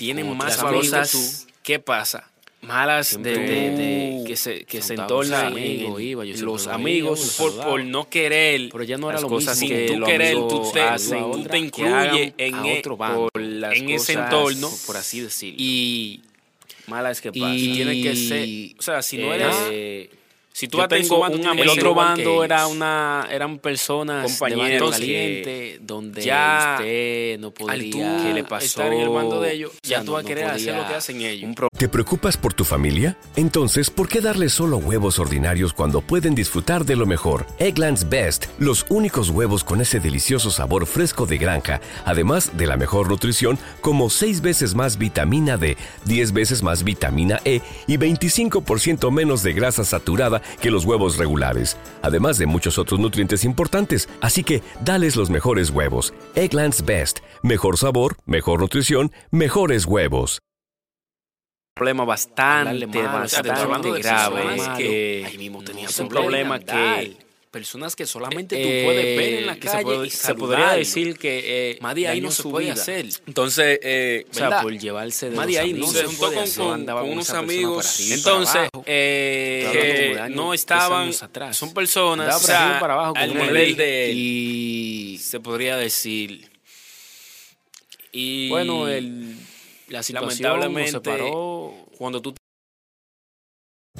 tienen más cosas. ¿Qué pasa? Malas de, que se, que se entornan en los amigos por, por no querer pero ya no era las lo cosas mismo que tú querer tú te, tú te incluyes en, e- otro bando, por las en ese entorno por así decirlo. y malas que pasan. y tiene que ser o sea si no eres Eh, si tú yo vas a tengo un amigo el otro bando era una eran personas Compañeros caliente donde ya usted no tú ¿qué le pasó? estar en el bando de ellos ya tú no- vas a no querer hacer podía- lo que hacen ellos ¿Te preocupas por tu familia? Entonces, ¿por qué darles solo huevos ordinarios cuando pueden disfrutar de lo mejor? Egglands Best, los únicos huevos con ese delicioso sabor fresco de granja, además de la mejor nutrición, como 6 veces más vitamina D, 10 veces más vitamina E y 25% menos de grasa saturada que los huevos regulares, además de muchos otros nutrientes importantes. Así que, dales los mejores huevos. Egglands Best, mejor sabor, mejor nutrición, mejores huevos. problema bastante, bastante grave. personas que ahí mismo tenía es un problema que personas que solamente tú eh, puedes ver en la que calle se, puede- y se podría decir que eh, más de ahí no se puede vida. hacer entonces eh, O sea, por llevarse de de ahí no amigos, se juntó puede con, hacer. con- con unos amigos para arriba entonces eh, años, no estaban atrás. son personas o sea, para abajo con al nivel de y se podría decir y bueno, el, la situación lamentablemente, nos separó cuando tú